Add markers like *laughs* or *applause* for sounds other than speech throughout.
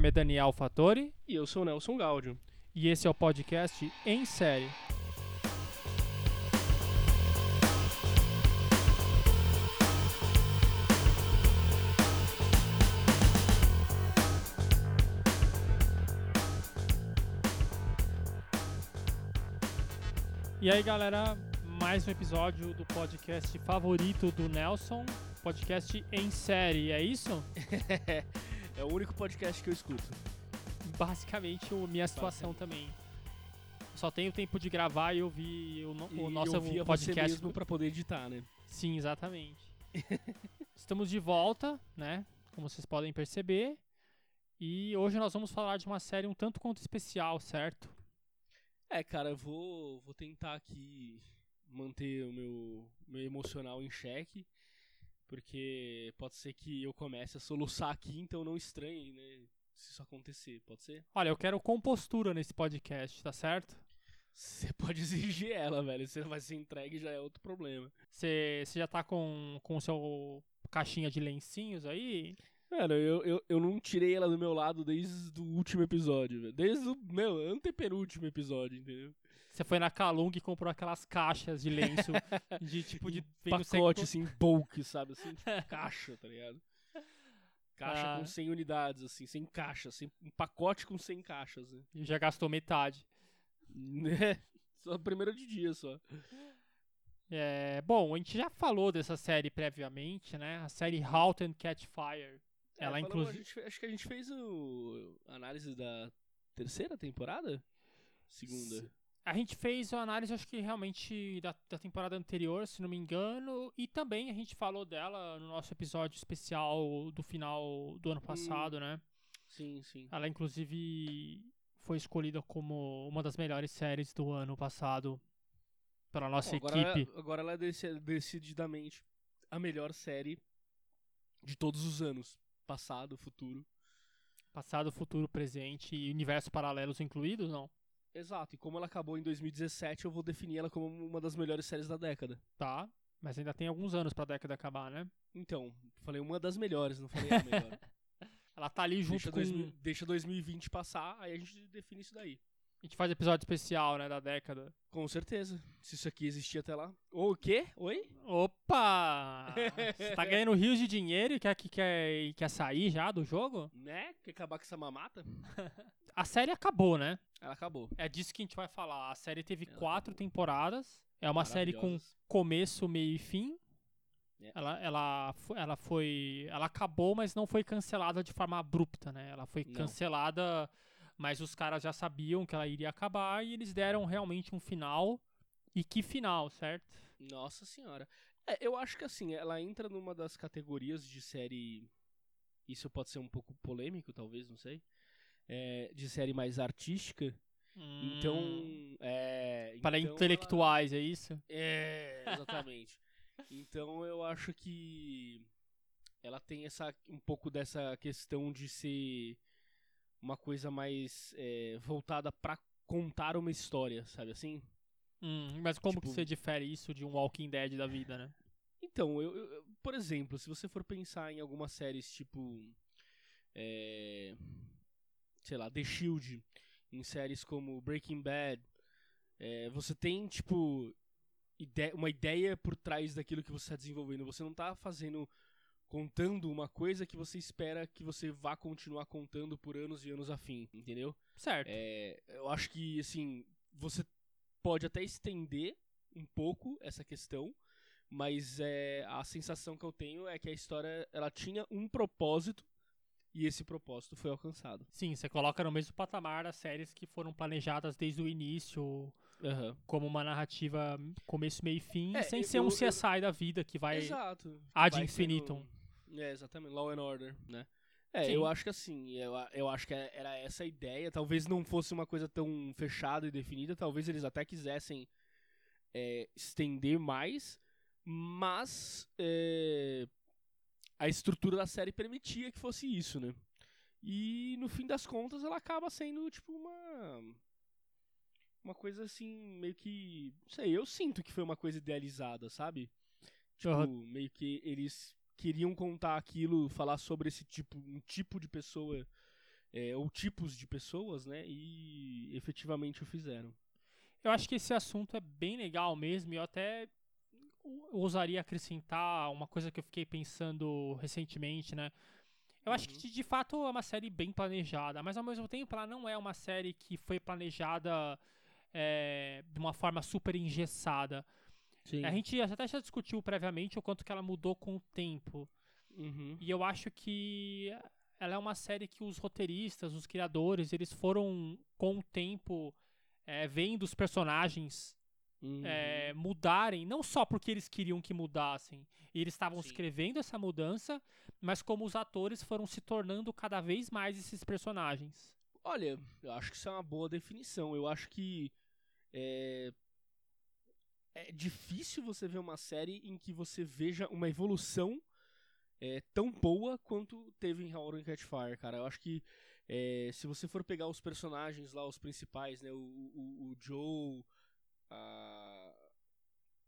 nome é Daniel Fattori E eu sou Nelson Gaudio. e esse é o podcast Em Série. E aí, galera, mais um episódio do podcast favorito do Nelson, podcast Em Série, é isso? *laughs* é o único podcast que eu escuto. basicamente a minha situação também. Só tenho tempo de gravar e ouvir o, no, E o nosso você podcast. mesmo pra poder editar, né? Sim, exatamente. *laughs* Estamos de volta, né? Como vocês podem perceber. E hoje nós vamos falar de uma série um tanto quanto especial, certo? É, cara, eu vou, vou tentar aqui manter o meu, meu emocional em xeque. Porque pode ser que eu comece a soluçar aqui, então não estranhe, né? Se isso acontecer, pode ser? Olha, eu quero compostura nesse podcast, tá certo? Você *laughs* pode exigir ela, velho. Se vai ser entregue já é outro problema. Você você já tá com o seu caixinha de lencinhos aí? Cara, eu, eu, eu não tirei ela do meu lado desde o último episódio, velho. Desde o meu antepenúltimo episódio, entendeu? Você foi na Calung e comprou aquelas caixas de lenço *laughs* de tipo de pacote, assim, bulk, sabe? Assim, tipo, *laughs* caixa, tá ligado? Caixa Ah. com 100 unidades, assim, 100 caixas, assim, um pacote com 100 caixas, né? e já gastou metade. Né? *laughs* Só primeiro de dia, só. É, bom, a gente já falou dessa série previamente, né? A série Halt and Catch Fire. É, Ela, inclusive- acho que a gente fez o análise da terceira temporada? Segunda. A gente fez a análise, acho que realmente da, da temporada anterior, se não me engano, e também a gente falou dela no nosso episódio especial do final do ano passado, né? Sim, sim. Ela, inclusive, foi escolhida como uma das melhores séries do ano passado pela nossa Bom, agora, equipe. ela- agora ela é deci- decididamente a melhor série de todos os anos. Passado, futuro. Passado, futuro, presente e universos paralelos incluídos, não? Exato, e como ela acabou em 2017, eu vou definir ela como uma das melhores séries da década. Tá. Mas ainda tem alguns anos pra década acabar, né? Então, falei uma das melhores, não falei a melhor. *laughs* Ela tá ali junto deixa, com. 2000 deixa 2020 passar, aí a gente define isso daí. A gente faz episódio especial, né? Da década. Com certeza. Se isso aqui existir até lá. Ou o quê? Oi? Opa! *laughs* Você tá ganhando rios de dinheiro e quer, que- quer, quer sair já do jogo? Né? Quer acabar com essa mamata? *laughs* A série acabou, né? Ela acabou. É disso que a gente vai falar. A série teve Ela quatro temporadas. É uma série com começo, meio e fim. É. Ela, ela, ela foi. Ela acabou, mas não foi cancelada de forma abrupta, né? Ela foi Não. cancelada, mas os caras já sabiam que ela iria acabar e eles deram realmente um final. E que final, certo? Nossa senhora. É, eu acho que assim, ela entra numa das categorias de série. Isso pode ser um pouco polêmico, talvez, não sei. É, de série mais artística. Então. Hum, É, para então ela- intelectuais, é isso? É, exatamente. *laughs* então eu acho que ela tem essa um pouco dessa questão de ser uma coisa mais é, voltada pra contar uma história, sabe assim? Hum, mas como que Tipo- você difere isso de um Walking Dead da vida, né? Então, eu, eu- por exemplo, se você for pensar em algumas séries tipo. é, sei lá, The Shield, em séries como Breaking Bad, é, você tem, tipo, ide- uma ideia por trás daquilo que você está desenvolvendo. Você não tá fazendo. Contando uma coisa que você espera que você vá continuar contando por anos e anos a fim, entendeu? Certo. É, eu acho que, assim, você pode até estender um pouco essa questão, mas é, a sensação que eu tenho é que a história ela tinha um propósito e esse propósito foi alcançado. Sim, você coloca no mesmo patamar das séries que foram planejadas desde o início, como uma narrativa começo, meio e fim, É, sem eu- ser um eu- CSI da vida que vai. Exato. ad Vai infinitum. sendo- É, exatamente. Law and Order, né? É, Sim. eu acho que assim, eu, eu acho que era essa a ideia. Talvez não fosse uma coisa tão fechada e definida. Talvez eles até quisessem é, estender mais. Mas é, a estrutura da série permitia que fosse isso, né? E no fim das contas ela acaba sendo tipo uma. Uma coisa assim, meio que. Não sei, eu sinto que foi uma coisa idealizada, sabe? Tipo, Aham. meio que eles queriam contar aquilo, falar sobre esse tipo, um tipo de pessoa é, ou tipos de pessoas, né? E efetivamente o fizeram. Eu acho que esse assunto é bem legal mesmo, e eu até ousaria acrescentar uma coisa que eu fiquei pensando recentemente, né? Eu acho que Uhum. de, de fato é uma série bem planejada, mas ao mesmo tempo ela não é uma série que foi planejada é, de uma forma super engessada. Sim. A gente até já discutiu previamente o quanto que ela mudou com o tempo. Uhum. E eu acho que ela é uma série que os roteiristas, os criadores, eles foram com o tempo é, vendo os personagens Uhum. é, mudarem, não só porque eles queriam que mudassem, e eles estavam escrevendo essa mudança, mas como os atores foram se tornando cada vez mais esses personagens. Olha, eu acho que isso é uma boa definição. Eu acho que é, é difícil você ver uma série em que você veja uma evolução é, tão boa quanto teve em How to Catch Fire, cara. Eu acho que é, se você for pegar os personagens lá, os principais, né, o, o, o Joe, a,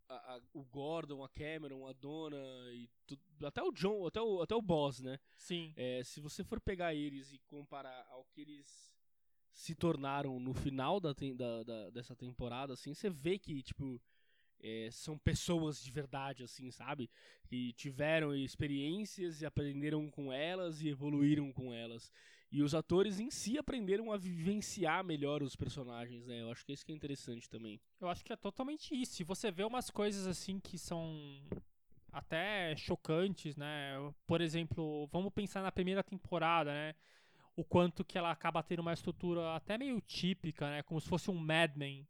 a- a- o Gordon, a Cameron, a Donna e tu- até o John, até o, até o Boss, né? Sim. É, se você for pegar eles e comparar ao que eles se tornaram no final da, da- da- dessa temporada, assim, você vê que, tipo, é, são pessoas de verdade, assim, sabe? Que tiveram experiências e aprenderam com elas e evoluíram com elas. E os atores em si aprenderam a vivenciar melhor os personagens, né? Eu acho que isso que é interessante também. Eu acho que é totalmente isso. E você vê umas coisas assim que são até chocantes, né? Por exemplo, vamos pensar na primeira temporada, né? O quanto que ela acaba tendo uma estrutura até meio típica, né? Como se fosse um Mad Men.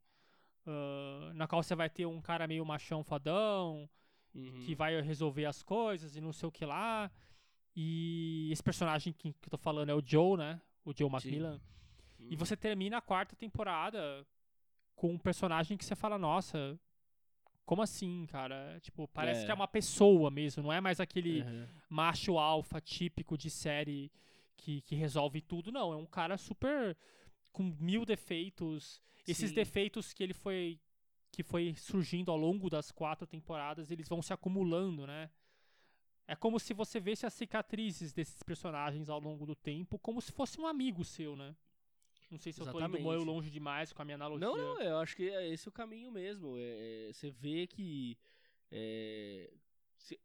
Ah, na qual você vai ter um cara meio machão fadão, Uhum. que vai resolver as coisas e não sei o que lá. E esse personagem que, que eu tô falando é o Joe, né? O Joe Macmillan. E Uhum. você termina a quarta temporada com um personagem que você fala, nossa, como assim, cara? Tipo, parece É. que é uma pessoa mesmo, não é mais aquele Uhum. macho alfa típico de série que, que resolve tudo, não. É um cara super com mil defeitos. Esses Sim. defeitos que ele foi que foi surgindo ao longo das quatro temporadas, eles vão se acumulando, né? É como se você visse as cicatrizes desses personagens ao longo do tempo, como se fosse um amigo seu, né? Não sei se eu tô indo Exatamente. meio longe demais com a minha analogia. Não, não, eu acho que é esse o caminho mesmo. É, é, você vê que. É,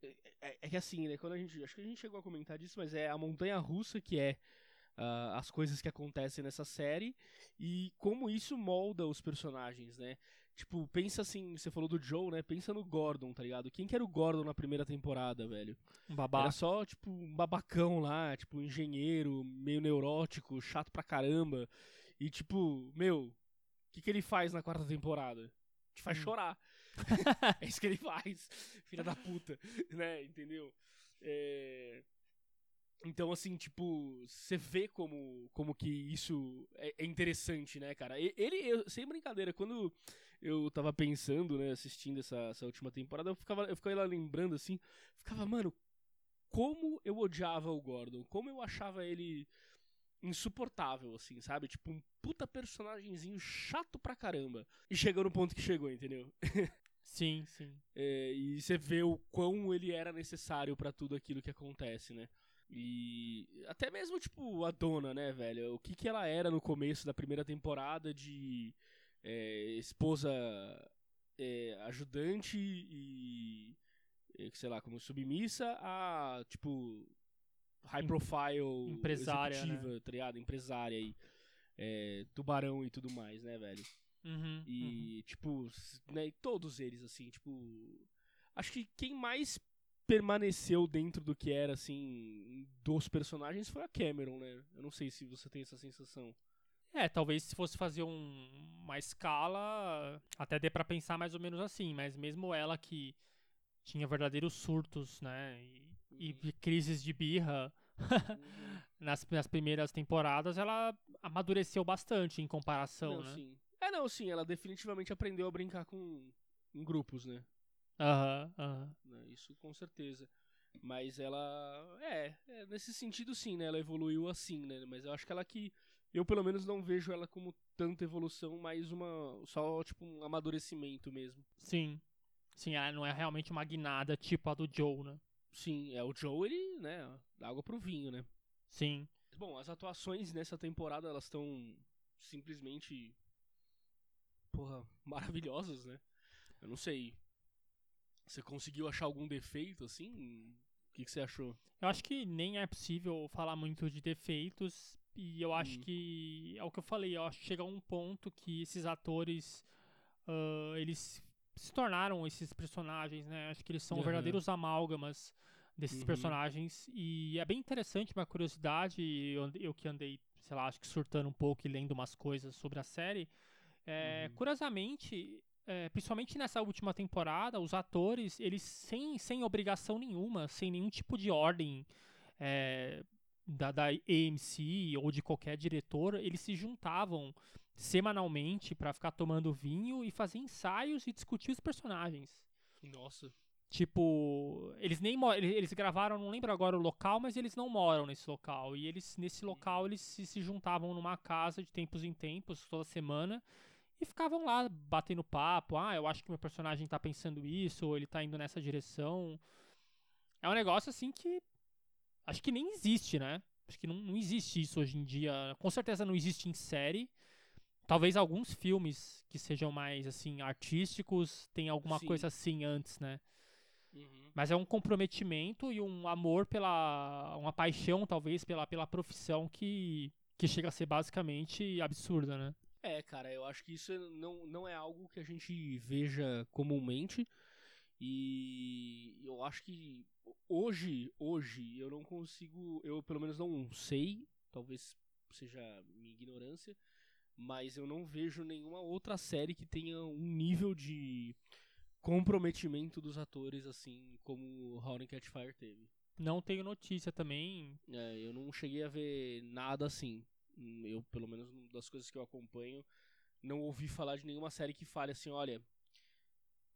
é- é- é que assim, né? Quando a gente. Acho que a gente chegou a comentar disso, mas é a montanha russa que é ah, as coisas que acontecem nessa série e como isso molda os personagens, né? Tipo, pensa assim, você falou do Joe, né? Pensa no Gordon, tá ligado? Quem que era o Gordon na primeira temporada, velho? Um Era babaca. só, tipo, um babacão lá, tipo, um engenheiro, meio neurótico, chato pra caramba. E, tipo, meu, o que, que ele faz na quarta temporada? Te faz Hum. chorar. *laughs* é isso que ele faz, filha da puta, né? Entendeu? É, Então, assim, tipo, você vê como, como que isso é, é interessante, né, cara? Ele, eu- sem brincadeira, quando eu tava pensando, né, assistindo essa, essa última temporada, eu ficava, eu ficava lá lembrando, assim, ficava, mano, como eu odiava o Gordon, como eu achava ele insuportável, assim, sabe? Tipo, um puta personagemzinho chato pra caramba. E chegou no ponto que chegou, entendeu? *laughs* Sim, sim. É, e você vê o quão ele era necessário pra tudo aquilo que acontece, né? E até mesmo, tipo, a dona, né, velho? O que, que ela era no começo da primeira temporada de é, esposa é, ajudante e, e, sei lá, como submissa a, tipo, high profile empresária, né? tá ligado? Empresária e é, tubarão e tudo mais, né, velho? Uhum, uhum. E, tipo, s- né, todos eles, assim, tipo. Acho que quem mais permaneceu dentro do que era, assim, dos personagens foi a Cameron, né? Eu não sei se você tem essa sensação. É, talvez se fosse fazer um- uma escala, até dê pra pensar mais ou menos assim, mas mesmo ela que tinha verdadeiros surtos, né, e, e Uhum. crises de birra *laughs* nas, nas primeiras temporadas, ela amadureceu bastante em comparação, não, né? sim. É, não, sim, ela definitivamente aprendeu a brincar com em grupos, né? Aham, aham. né? Isso com certeza. Mas ela. É, é, nesse sentido sim, né? Ela evoluiu assim, né? Mas eu acho que ela que. Eu pelo menos não vejo ela como tanta evolução, mas uma. Só tipo um amadurecimento mesmo. Sim. Sim, ela não é realmente uma guinada tipo a do Joe, né? Sim, é o Joe, ele, né? Dá água pro vinho, né? Sim. Bom, as atuações nessa temporada elas estão simplesmente porra, maravilhosas, né? Eu não sei. Você conseguiu achar algum defeito assim? O que, que você achou? Eu acho que nem é possível falar muito de defeitos. E eu acho Hum. que. É o que eu falei, eu acho que chega um ponto que esses atores. ah, eles se tornaram esses personagens, né? Acho que eles são Aham. verdadeiros amálgamas desses Uhum. personagens. E é bem interessante, uma curiosidade. Eu, eu que andei, sei lá, acho que surtando um pouco e lendo umas coisas sobre a série. É, Uhum. Curiosamente, é, principalmente nessa última temporada, os atores, eles sem, sem obrigação nenhuma, sem nenhum tipo de ordem é, da, da AMC ou de qualquer diretor, eles se juntavam semanalmente pra ficar tomando vinho e fazer ensaios e discutir os personagens. Nossa. Tipo, eles nem eles gravaram, não lembro agora o local, mas eles não moram nesse local. E eles nesse local eles se, se juntavam numa casa de tempos em tempos, toda semana, e ficavam lá batendo papo. Ah, eu acho que meu personagem tá pensando isso, ou ele tá indo nessa direção. É um negócio assim que acho que nem existe, né? Acho que não, não existe isso hoje em dia. Com certeza não existe em série. Talvez alguns filmes que sejam mais assim artísticos tenham alguma Sim. coisa assim antes, né? Uhum. Mas é um comprometimento e um amor pela. uma paixão, talvez, pela, pela profissão que, que chega a ser basicamente absurda, né? É, cara, eu acho que isso não, não é algo que a gente veja comumente. E eu acho que hoje, hoje, eu não consigo. Eu pelo menos não sei, talvez seja minha ignorância, mas eu não vejo nenhuma outra série que tenha um nível de comprometimento dos atores assim como How to Catch Fire teve. Não tenho notícia também. É, eu não cheguei a ver nada assim. Eu, pelo menos das coisas que eu acompanho, não ouvi falar de nenhuma série que fale assim, olha,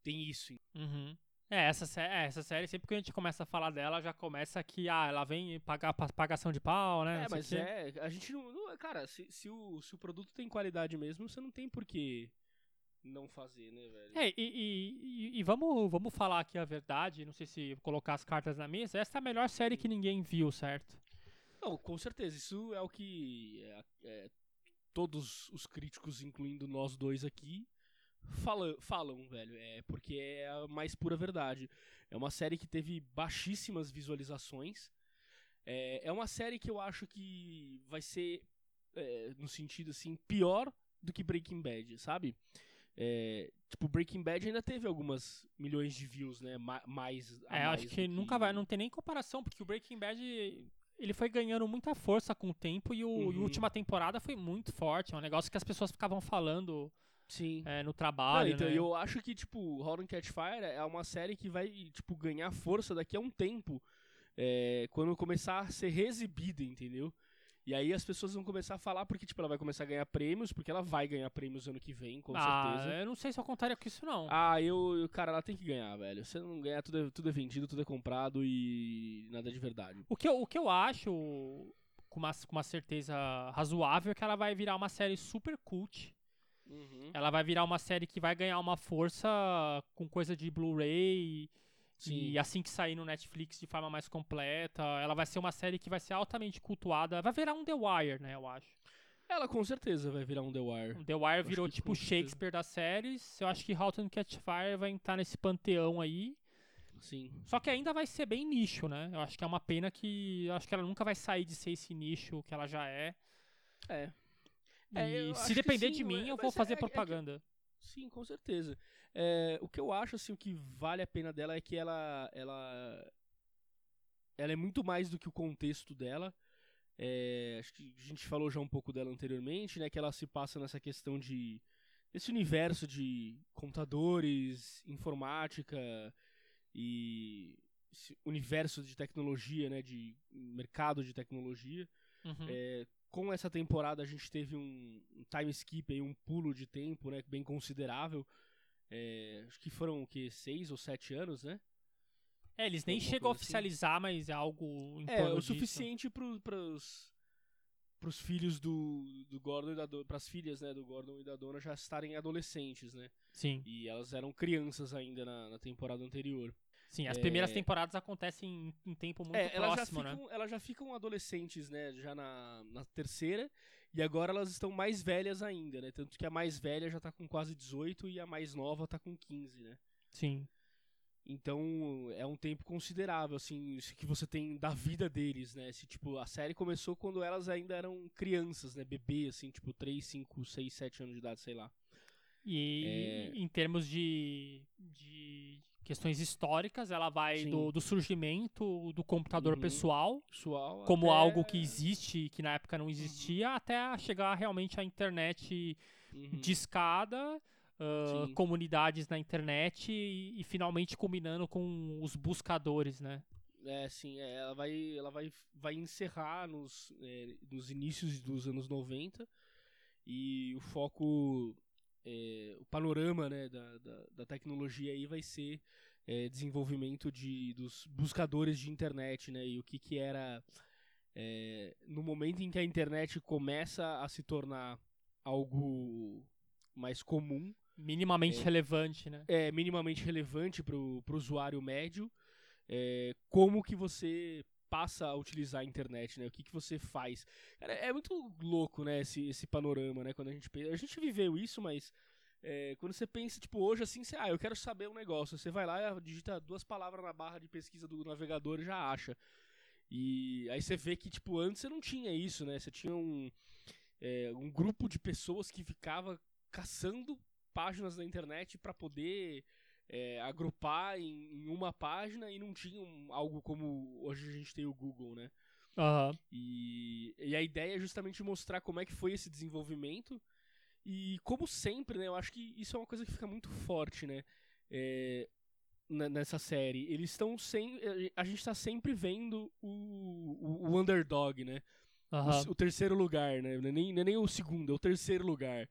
tem isso. Uhum. É, essa, sé- é, essa série, sempre que a gente começa a falar dela, já começa que, ah, ela vem pagar pa- pagação de pau, né? É, mas é, a gente não, não- cara, se, se, o, se o produto tem qualidade mesmo, você não tem por que não fazer, né, velho? É, e, e, e- e vamos, vamos falar aqui a verdade, não sei se colocar as cartas na mesa. Essa é a melhor série que ninguém viu, certo? Não, com certeza, isso é o que é, é, todos os críticos, incluindo nós dois aqui, fala, falam, velho. É porque é a mais pura verdade. É uma série que teve baixíssimas visualizações. É, é uma série que eu acho que vai ser, é, no sentido assim, pior do que Breaking Bad, sabe? É, tipo, Breaking Bad ainda teve algumas milhões de views, né? Ma- mais. É, mais acho do que nunca vai, não tem nem comparação, porque o Breaking Bad ele foi ganhando muita força com o tempo e, o, e a Uhum. última temporada foi muito forte. É um negócio que as pessoas ficavam falando Sim. é, no Não, trabalho. então, né? eu acho que, tipo, How to Catch Fire é uma série que vai, tipo, ganhar força daqui a um tempo. é, quando começar a ser reexibida, entendeu? E aí as pessoas vão começar a falar porque, tipo, ela vai começar a ganhar prêmios, porque ela vai ganhar prêmios ano que vem, com ah, certeza. eu não sei se eu contaria com isso, não. Ah, eu, eu- cara, ela tem que ganhar, velho. Se não ganhar, tudo é, tudo é vendido, tudo é comprado e nada de verdade. O, que eu, o que eu acho, com uma, com uma certeza razoável, é que ela vai virar uma série super cult. Uhum. Ela vai virar uma série que vai ganhar uma força com coisa de Blu-ray. Sim. E assim que sair no Netflix de forma mais completa, ela vai ser uma série que vai ser altamente cultuada. Vai virar um The Wire, né, eu acho. Ela com certeza vai virar um The Wire. The Wire virou tipo. Shakespeare das séries. Eu acho que How to Catch Fire vai entrar nesse panteão aí. Sim. Só que ainda vai ser bem nicho, né? Eu acho que é uma pena que. Eu acho que ela nunca vai sair de ser esse nicho que ela já é. É. E É, se depender sim, de mim, mas- eu vou é- fazer é que- propaganda. Sim, com certeza. É, o que eu acho, assim, o que vale a pena dela é que ela, ela, ela é muito mais do que o contexto dela. É, acho que a gente falou já um pouco dela anteriormente, né? Que ela se passa nessa questão de desse universo de computadores, informática e esse universo de tecnologia, né? De mercado de tecnologia. Uhum. É, com essa temporada a gente teve um, um time skip aí, um pulo de tempo, né, bem considerável. É, acho que foram o que seis ou sete anos, né? É, eles nem chegam a assim. oficializar, mas é algo em É, o disso. suficiente para pros pros filhos do, do Gordon e da Dona, pras filhas, né, do Gordon e da Dona já estarem adolescentes, né? Sim. E elas eram crianças ainda na, na temporada anterior. Sim, as É. primeiras temporadas acontecem em, em tempo muito É, elas já, próximo, né? ficam, elas já ficam adolescentes, né? Já na, na terceira. E agora elas estão mais velhas ainda, né? Tanto que a mais velha já tá com quase 18 e a mais nova tá com 15, né? Sim. Então é um tempo considerável, assim, isso que você tem da vida deles, né? Se, tipo, a série começou quando elas ainda eram crianças, né? Bebê, assim, tipo, 3, 5, 6, 7 anos de idade, sei lá. E É. em termos de, de questões históricas, ela vai Sim. do, do surgimento do computador Uhum. pessoal Pessoal. como até- algo que existe e que na época não existia, até chegar realmente à internet Uhum. de escada, Sim. comunidades na internet e, e finalmente combinando com os buscadores, né? É, sim, é, ela vai, ela vai, vai encerrar nos, é, nos inícios dos anos 90 e o foco, é, o panorama né, da, da, da tecnologia aí vai ser é, desenvolvimento de, dos buscadores de internet, né, e o que que era é, no momento em que a internet começa a se tornar algo mais comum, Minimamente É. relevante, né? é minimamente relevante para o usuário médio, é, como que você passa a utilizar a internet, né? O que, que você faz. Cara, é muito louco, né, esse, esse panorama, né? Quando a gente pensa. A gente viveu isso, mas é, quando você pensa, tipo, hoje assim, você, ah, eu quero saber um negócio. Você vai lá e digita duas palavras na barra de pesquisa do navegador e já acha. E aí você vê que, tipo, antes você não tinha isso, né? Você tinha um, é, um grupo de pessoas que ficava caçando páginas na internet para poder é, agrupar em, em uma página e não tinha um- algo como hoje a gente tem o Google, né? Aham. E, e a ideia é justamente mostrar como é que foi esse desenvolvimento e como sempre, né? Eu acho que isso é uma coisa que fica muito forte, né? é, nessa série. Eles estão sem. A gente tá sempre vendo o, o, o underdog, né? O Aham. s- o, terceiro lugar, né? É, nem, é nem o segundo, é o terceiro lugar.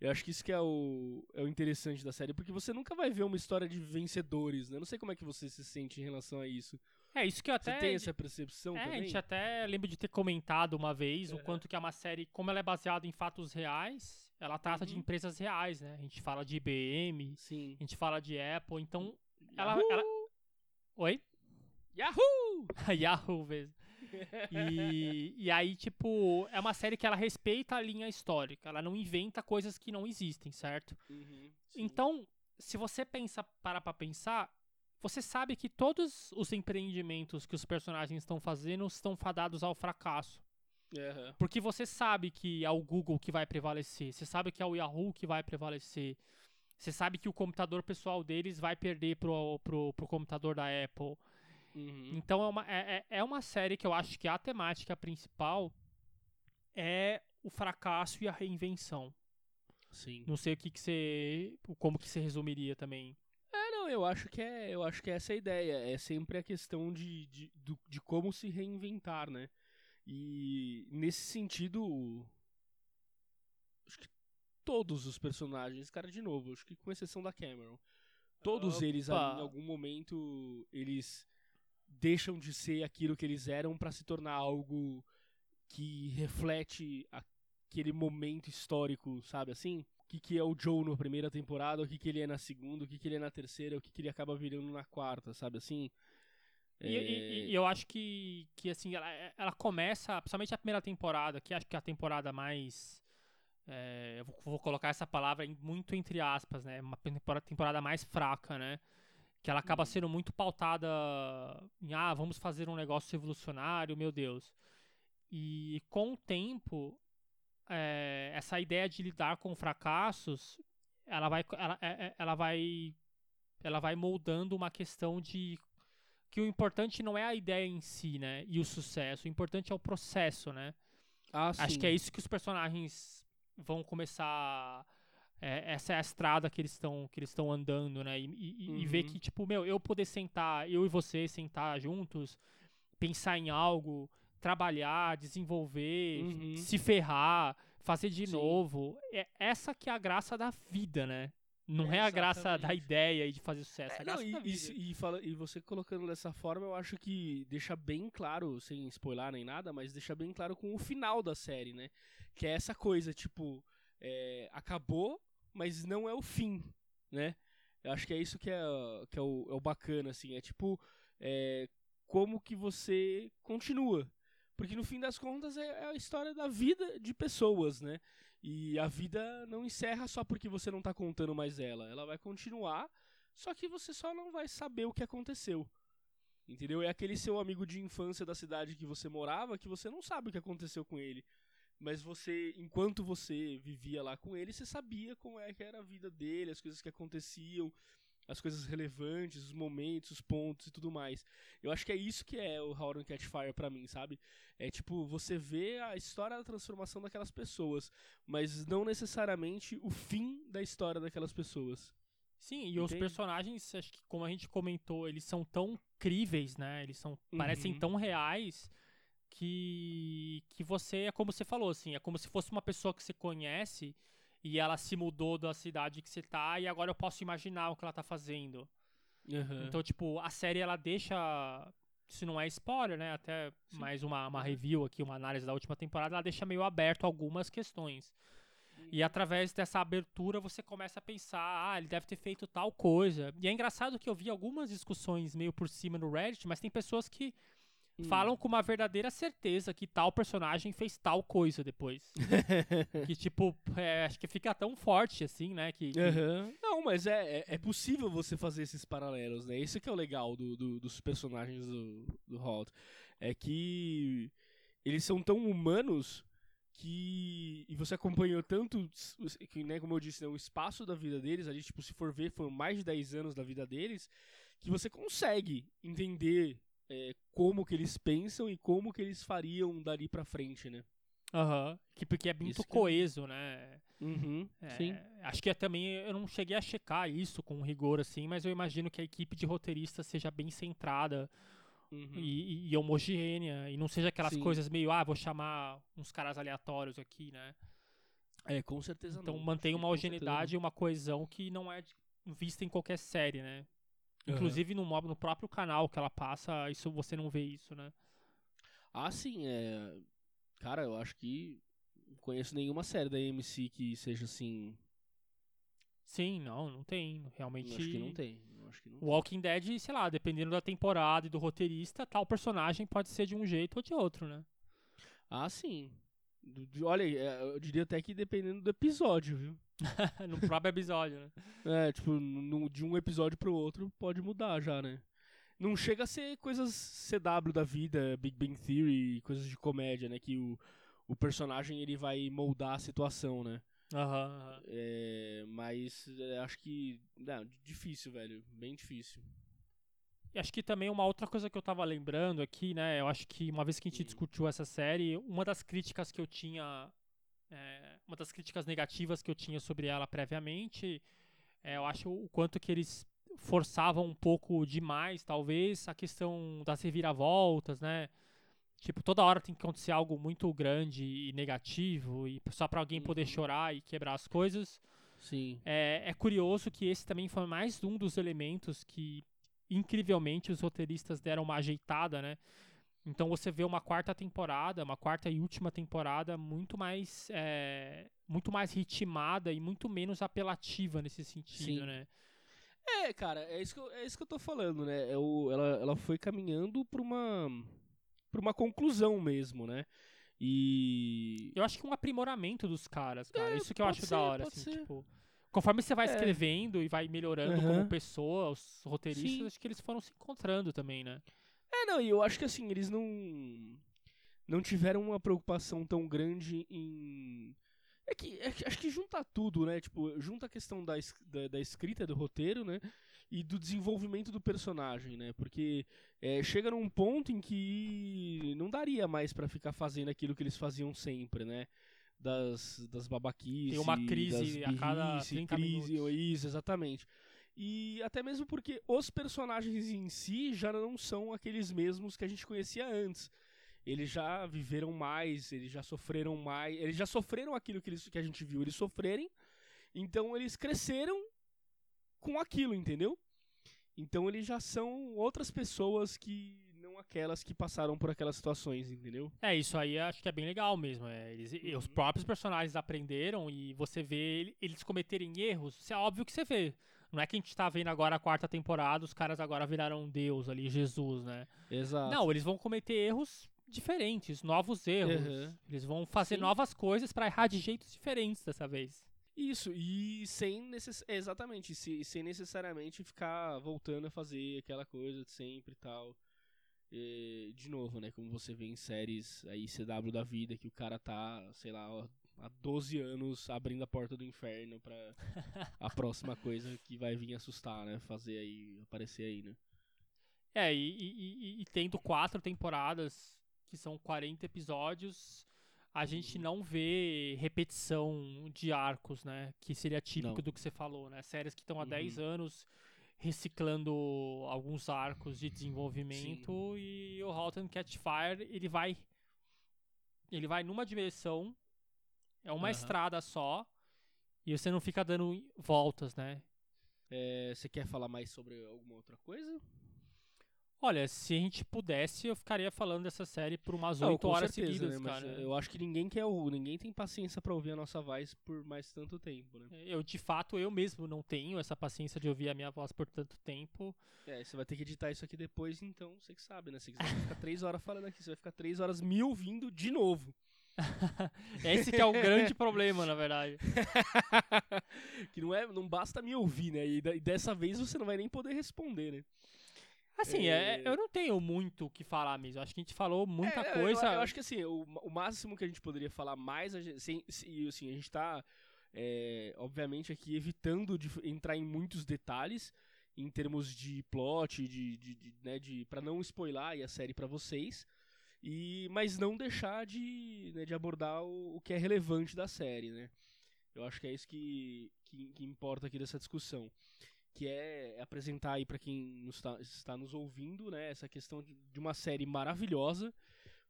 Eu acho que isso que é o, é o interessante da série, porque você nunca vai ver uma história de vencedores, né? Eu não sei como é que você se sente em relação a isso. É isso que eu Você até. tem essa percepção É, a também? gente até lembro de ter comentado uma vez o Aham. quanto que é uma série, como ela é baseada em fatos reais, ela trata de Uhum. empresas reais, né? A gente fala de IBM, Sim. a gente fala de Apple, então. Ela. Yahoo! ela... Oi? Yahoo! *laughs* Yahoo mesmo. *laughs* E, e aí, tipo, é uma série que ela respeita a linha histórica, ela não inventa coisas que não existem, certo? Uhum. Então, se você pensa, para pra pensar, você sabe que todos os empreendimentos que os personagens estão fazendo estão fadados ao fracasso. Aham. Porque você sabe que é o Google que vai prevalecer, você sabe que é o Yahoo que vai prevalecer, você sabe que o computador pessoal deles vai perder pro, pro, pro computador da Apple. Uhum. Então é uma, é, é é uma série que eu acho que a temática principal é o fracasso e a reinvenção. Sim. Não sei o que, que você. como que você resumiria também. É, não, eu acho que é, eu acho que é essa a ideia. É sempre a questão de, de, do- de como se reinventar, né? E nesse sentido, acho que todos os personagens, cara, de novo, acho que com exceção da Cameron, todos eles Opa. em algum momento eles deixam de ser aquilo que eles eram pra se tornar algo que reflete aquele momento histórico, sabe assim? O que, que é o Joe na primeira temporada, o que, que ele é na segunda, o que, que ele é na terceira, o que, que ele acaba virando na quarta, sabe assim? E, e- e eu acho que, que assim, ela, ela começa, principalmente a primeira temporada, que acho que é a temporada mais. é, eu vou, vou colocar essa palavra muito entre aspas, né? Uma temporada, temporada mais fraca, né? Que ela acaba Uhum. sendo muito pautada em, ah, vamos fazer um negócio revolucionário, meu Deus. E com o tempo, é, essa ideia de lidar com fracassos, ela vai, ela, é- é- ela vai, ela vai moldando uma questão de que o importante não é a ideia em si, né? E o sucesso. O importante é o processo, né? Ah, Acho que é isso que os personagens vão começar. É, essa é a estrada que eles estão que eles estão andando, né? E, e- e ver Uhum. que, tipo, meu, eu poder sentar, eu e você sentar juntos, pensar em algo, trabalhar, desenvolver, Uhum. se ferrar, fazer de Sim. novo. É essa que é a graça da vida, né? Não é, a graça da ideia e de fazer sucesso. É, a não, e, e e fala- e você colocando dessa forma, eu acho que deixa bem claro, sem spoiler nem nada, mas deixa bem claro com o final da série, né? Que é essa coisa, tipo, é, acabou, mas não é o fim, né? Eu acho que é isso que é, que é, o, é o bacana, assim. É tipo, é, como que você continua. Porque no fim das contas é, é a história da vida de pessoas, né? E a vida não encerra só porque você não tá contando mais ela. Ela vai continuar, só que você só não vai saber o que aconteceu. Entendeu? É aquele seu amigo de infância da cidade que você morava que você não sabe o que aconteceu com ele. Mas você, enquanto você vivia lá com ele, você sabia como é que era a vida dele, as coisas que aconteciam, as coisas relevantes, os momentos, os pontos e tudo mais. Eu acho que é isso que é o How to Catch Fire pra mim, sabe? É tipo, você vê a história da transformação daquelas pessoas, mas não necessariamente o fim da história daquelas pessoas. Sim, e Entende? os personagens, acho que como a gente comentou, eles são tão críveis, né? Eles são uhum. parecem tão reais que que você é como você falou assim, é como se fosse uma pessoa que você conhece e ela se mudou da cidade que você tá e agora eu posso imaginar o que ela tá fazendo. Uhum. Então, tipo, a série ela deixa. Se não é spoiler, né? Até Sim. mais uma, uma review aqui, uma análise da última temporada, ela deixa meio aberto algumas questões. E através dessa abertura você começa a pensar, ah, ele deve ter feito tal coisa. E é engraçado que eu vi algumas discussões meio por cima no Reddit, mas tem pessoas que Hum. falam com uma verdadeira certeza que tal personagem fez tal coisa depois. *laughs* que, tipo, é, acho que fica tão forte assim, né? Que, que... Uhum. Não, mas é, é, é, possível você fazer esses paralelos, né? Isso que é o legal do, do dos personagens do, do Halt. É que eles são tão humanos que e você acompanhou tanto que né, como eu disse né, o espaço da vida deles ali tipo se for ver foram mais de 10 anos da vida deles que você consegue entender é, como que eles pensam e como que eles fariam dali pra frente, né? Aham. Uhum. Que, porque é muito que... coeso, né? Uhum, é, sim. Acho que é também eu não cheguei a checar isso com rigor assim, mas eu imagino que a equipe de roteiristas seja bem centrada uhum. e, e, homogênea e não seja aquelas sim. coisas meio, ah, vou chamar uns caras aleatórios aqui, né? É, com certeza então não. mantém uma homogeneidade e uma coesão que não é vista em qualquer série, né? Inclusive no, no próprio canal que ela passa, isso você não vê isso, né? Ah, sim, é. Cara, eu acho que não conheço nenhuma série da AMC que seja assim. Sim, não, não tem. Realmente. acho que não tem. Acho que não Walking tem. Dead, sei lá, dependendo da temporada e do roteirista, tal personagem pode ser de um jeito ou de outro, né? Ah, sim. Olha, é, eu diria até que dependendo do episódio, viu? *laughs* no próprio episódio, né? É, tipo, no, de um episódio pro outro pode mudar já, né? Não chega a ser coisas CW da vida, Big Bang Theory, coisas de comédia, né? Que o, o personagem ele vai moldar a situação, né? Aham. Uhum, uhum. é, mas é, acho que. Não, difícil, velho. Bem difícil. E acho que também uma outra coisa que eu tava lembrando aqui, né? Eu acho que uma vez que a gente discutiu essa série, uma das críticas que eu tinha é, uma das críticas negativas que eu tinha sobre ela previamente, é, eu acho o quanto que eles forçavam um pouco demais, talvez, a questão das reviravoltas, né? Tipo, toda hora tem que acontecer algo muito grande e negativo, e só para alguém poder uhum. chorar e quebrar as coisas. Sim. É, é curioso que esse também foi mais um dos elementos que, incrivelmente, os roteiristas deram uma ajeitada, né? Então você vê uma quarta temporada, uma quarta e última temporada muito mais é, muito mais ritmada e muito menos apelativa nesse sentido, Sim. né? É, cara, é isso que eu, é isso que eu tô falando, né? É o, ela, ela foi caminhando pra uma, pra uma conclusão mesmo, né? E. Eu acho que um aprimoramento dos caras, cara. É, isso que eu acho ser, da hora, assim, ser. tipo. Conforme você vai é. escrevendo e vai melhorando uhum. como pessoa, os roteiristas, Sim. acho que eles foram se encontrando também, né? É, não, e eu acho que assim, eles não. Não tiveram uma preocupação tão grande em. É que, é que acho que junta tudo, né? Tipo, junta a questão da, da, da, escrita do roteiro, né? E do desenvolvimento do personagem, né? Porque é, chega num ponto em que não daria mais para ficar fazendo aquilo que eles faziam sempre, né? Das, das babaquices. Tem uma crise a cada 30 crise, minutos. Isso, exatamente. E até mesmo porque os personagens em si já não são aqueles mesmos que a gente conhecia antes. Eles já viveram mais, eles já sofreram mais, eles já sofreram aquilo que, eles, que a gente viu eles sofrerem. Então eles cresceram com aquilo, entendeu? Então eles já são outras pessoas que aquelas que passaram por aquelas situações, entendeu? É, isso aí acho que é bem legal mesmo. É, eles, uhum. Os próprios personagens aprenderam e você vê eles cometerem erros, é óbvio que você vê. Não é que a gente tá vendo agora a quarta temporada, os caras agora viraram Deus ali, Jesus, né? Exato. Não, eles vão cometer erros diferentes, novos erros. Uhum. Eles vão fazer Sim. novas coisas pra errar de jeitos diferentes dessa vez. Isso, e sem necess... exatamente, se- sem necessariamente ficar voltando a fazer aquela coisa de sempre e tal. E, de novo, né, como você vê em séries aí CW da vida, que o cara tá, sei lá, ó, há 12 anos abrindo a porta do inferno pra *laughs* a próxima coisa que vai vir assustar, né, fazer aí, aparecer aí, né. É, e, e- e- e tendo quatro temporadas, que são 40 episódios, a gente não vê repetição de arcos, né? Que seria típico Não. do que você falou, né? Séries que estão há Uhum. 10 anos reciclando alguns arcos de desenvolvimento e o Halt and Catch Fire, ele vai ele vai numa direção, é uma Aham. estrada só, e você não fica dando voltas, né? É, você quer falar mais sobre alguma outra coisa? Olha, se a gente pudesse, eu ficaria falando dessa série por umas Não, 8 com horas certeza, seguidas, né, mas cara. Eu acho que ninguém quer o, ninguém tem paciência pra ouvir a nossa voz por mais tanto tempo, né. Eu, de fato, eu mesmo não tenho essa paciência de ouvir a minha voz por tanto tempo. É, você vai ter que editar isso aqui depois, então você que sabe, né? Se quiser ficar *laughs* três horas falando aqui, você vai ficar três horas me ouvindo de novo. *laughs* Esse que é o grande problema, na verdade. *laughs* que não é, não basta me ouvir, né? E, e dessa vez você não vai nem poder responder, né? Assim, é, É. eu não tenho muito o que falar mesmo. Acho que a gente falou muita É, eu- coisa. Eu, eu acho que assim, o, o máximo que a gente poderia falar mais, a gente, sem- se- e, assim, a gente tá, é, obviamente, aqui evitando de entrar em muitos detalhes em termos de plot, de, de, de, né, de para não spoiler a série pra vocês, e mas não deixar de, né, de abordar o, o que é relevante da série, né? Eu acho que é isso que, que, que importa aqui dessa discussão que é apresentar aí para quem nos tá- está nos ouvindo, né, essa questão de, de uma série maravilhosa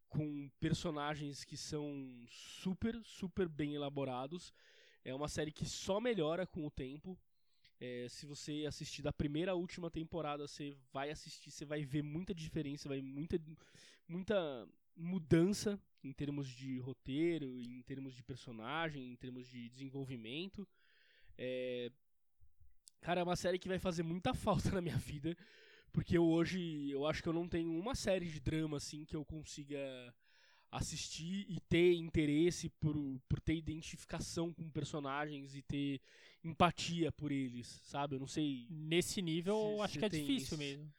com personagens que são super, super bem elaborados. É uma série que só melhora com o tempo. É, se você assistir da primeira à última temporada, você vai assistir, você vai ver muita diferença, vai muita, muita mudança em termos de roteiro, em termos de personagem, em termos de desenvolvimento. É, Cara, é uma série que vai fazer muita *laughs* falta na minha vida, porque eu hoje eu acho que eu não tenho uma série de drama assim que eu consiga assistir e ter interesse por, por ter identificação com personagens e ter empatia por eles, sabe? Eu não sei. Nesse nível, eu acho que é difícil isso. mesmo.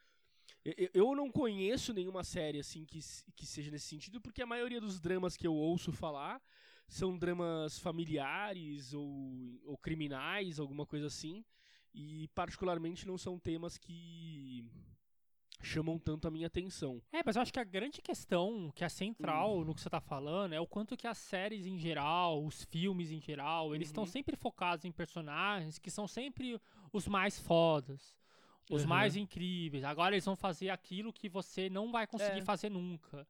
Eu- Eu, não conheço nenhuma série assim que, que seja nesse sentido, porque a maioria dos dramas que eu ouço falar são dramas familiares ou, ou criminais, alguma coisa assim. E particularmente não são temas que chamam tanto a minha atenção. É, mas eu acho que a grande questão, que é central no que você tá falando, é o quanto que as séries em geral, os filmes em geral, eles estão Uhum. sempre focados em personagens que são sempre os mais fodas, os Uhum. mais incríveis. Agora eles vão fazer aquilo que você não vai conseguir É. fazer nunca.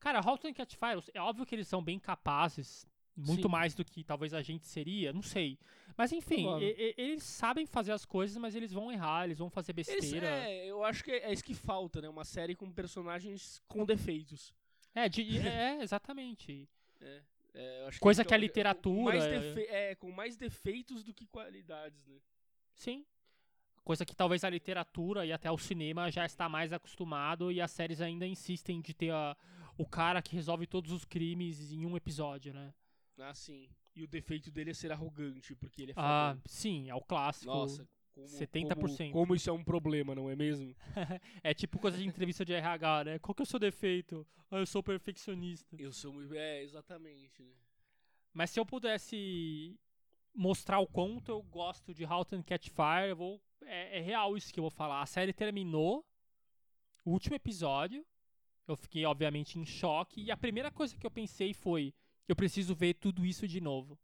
Cara, Halt and Catch Fire, é óbvio que eles são bem capazes, muito Sim. mais do que talvez a gente seria, não sei. Mas enfim, e- e- eles sabem fazer as coisas, mas eles vão errar, eles vão fazer Eles- besteira. é, eu acho que é isso que falta, né? Uma série com personagens com defeitos. É, de- *laughs* é, exatamente. É, eu acho Coisa esse que a é com literatura- mais defe- é, com mais defeitos do que qualidades, né? Sim. Coisa que talvez a literatura e até o cinema já está mais acostumado e as séries ainda insistem de ter a- o cara que resolve todos os crimes em um episódio, né? Ah, sim. E o defeito dele é ser arrogante, porque ele é Ah, fodão. sim, é o clássico. Nossa, como, 70%. Como, como isso é um problema, não é mesmo? *laughs* É tipo coisa de entrevista de RH, né? Qual que é o seu defeito? Ah, eu sou perfeccionista. Eu sou muito. É, exatamente, né? Mas se eu pudesse mostrar o quanto eu gosto de Halt and Catch Fire, eu vou, é, é real isso que eu vou falar. A série terminou, o último episódio, eu fiquei obviamente em choque, e a primeira coisa que eu pensei foi, eu preciso ver tudo isso de novo.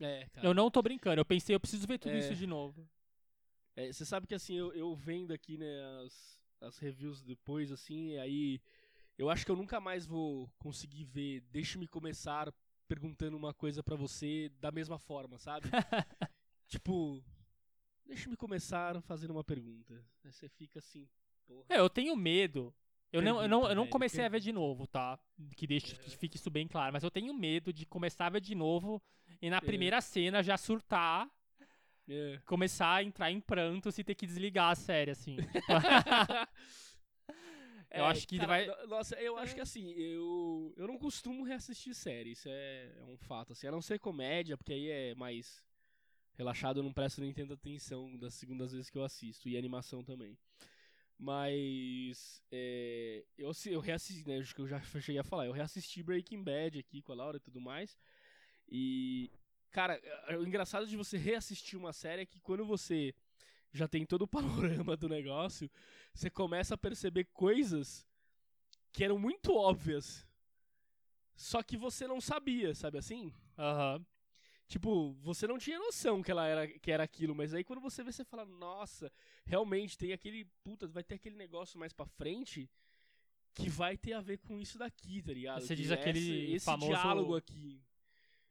É, cara. Eu não tô brincando, eu pensei, eu preciso ver tudo É. isso de novo. É, você sabe que assim, eu, eu vendo aqui, né, as, as reviews depois, assim, aí eu acho que eu nunca mais vou conseguir ver Deixe-me começar perguntando uma coisa pra você da mesma forma, sabe? *laughs* tipo, deixe-me começar fazendo uma pergunta. Aí você fica assim, porra. É, eu tenho medo. Eu não, eu não, eu não comecei a ver de novo, tá? Que deixe que fique isso bem claro. Mas eu tenho medo de começar a ver de novo e na É. primeira cena já surtar É. começar a entrar em prantos e ter que desligar a série, assim. *laughs* Eu acho que cara, vai- no- Nossa, eu acho É. que assim, eu, eu não costumo reassistir série, isso é, é um fato. Assim, a não ser comédia, porque aí é mais relaxado, eu não presto nem tanta atenção das segundas vezes que eu assisto, e animação também. Mas é, eu, eu reassisti, né? Acho que eu já cheguei a falar, eu reassisti Breaking Bad aqui com a Laura e tudo mais. E, cara, é- o engraçado de você reassistir uma série é que quando você já tem todo o *laughs* panorama do negócio, você começa a perceber coisas que eram muito óbvias. Só que você não sabia, sabe assim? Aham. Tipo, você não tinha noção que ela era que era aquilo, mas aí quando você vê você fala, nossa, realmente tem aquele, puta, vai ter aquele negócio mais pra frente que vai ter a ver com isso daqui, tá ligado? Você Que diz aquele esse, esse famoso- diálogo aqui.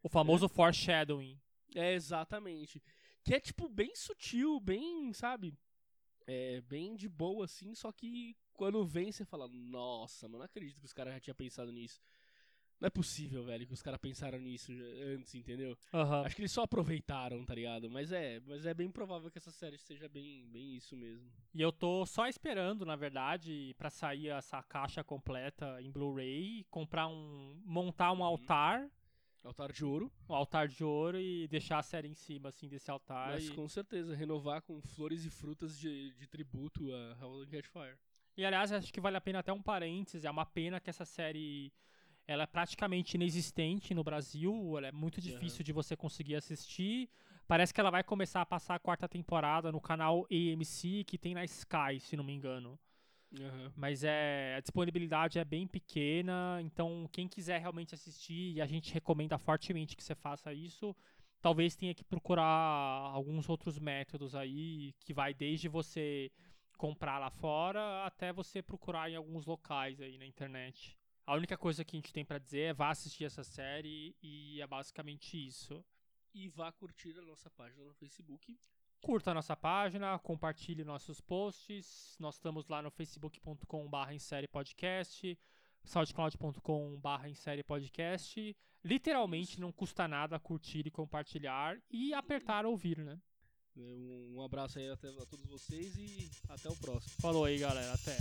O famoso foreshadowing. É, exatamente. Que é, tipo, bem sutil, bem, sabe? É, bem de boa, assim, só que quando vem você fala, nossa, mano, não acredito que os caras já tinham pensado nisso. Não é possível, velho, que os caras pensaram nisso antes, entendeu? Aham. Acho que eles só aproveitaram, tá ligado? Mas é, mas é bem provável que essa série seja bem, bem isso mesmo. E eu tô só esperando, na verdade, pra sair essa caixa completa em Blu-ray, comprar um. montar Uhum. um altar, Altar de Ouro, um altar de ouro e deixar a série em cima, assim, desse altar. mas e... com certeza, renovar com flores e frutas de, de tributo a Howlin' Catch Fire. E aliás, acho que vale a pena até um parênteses. É uma pena que essa série ela é praticamente inexistente no Brasil. Ela é muito difícil de você conseguir assistir. Parece que ela vai começar a passar a quarta temporada no canal AMC, que tem na Sky, se não me engano. Aham. Mas é, a disponibilidade é bem pequena, então quem quiser realmente assistir, e a gente recomenda fortemente que você faça isso, talvez tenha que procurar alguns outros métodos aí, que vai desde você comprar lá fora até você procurar em alguns locais aí na internet. A única coisa que a gente tem pra dizer é vá assistir essa série e é basicamente isso. E vá curtir a nossa página no Facebook. Curta a nossa página, compartilhe nossos posts. Nós estamos lá no facebook.com.br em série podcast, soundcloud.com.br em série podcast. Literalmente não custa nada curtir e compartilhar e apertar ouvir, né? Um um abraço aí até- a todos vocês e até o próximo. Falou aí, galera. Até.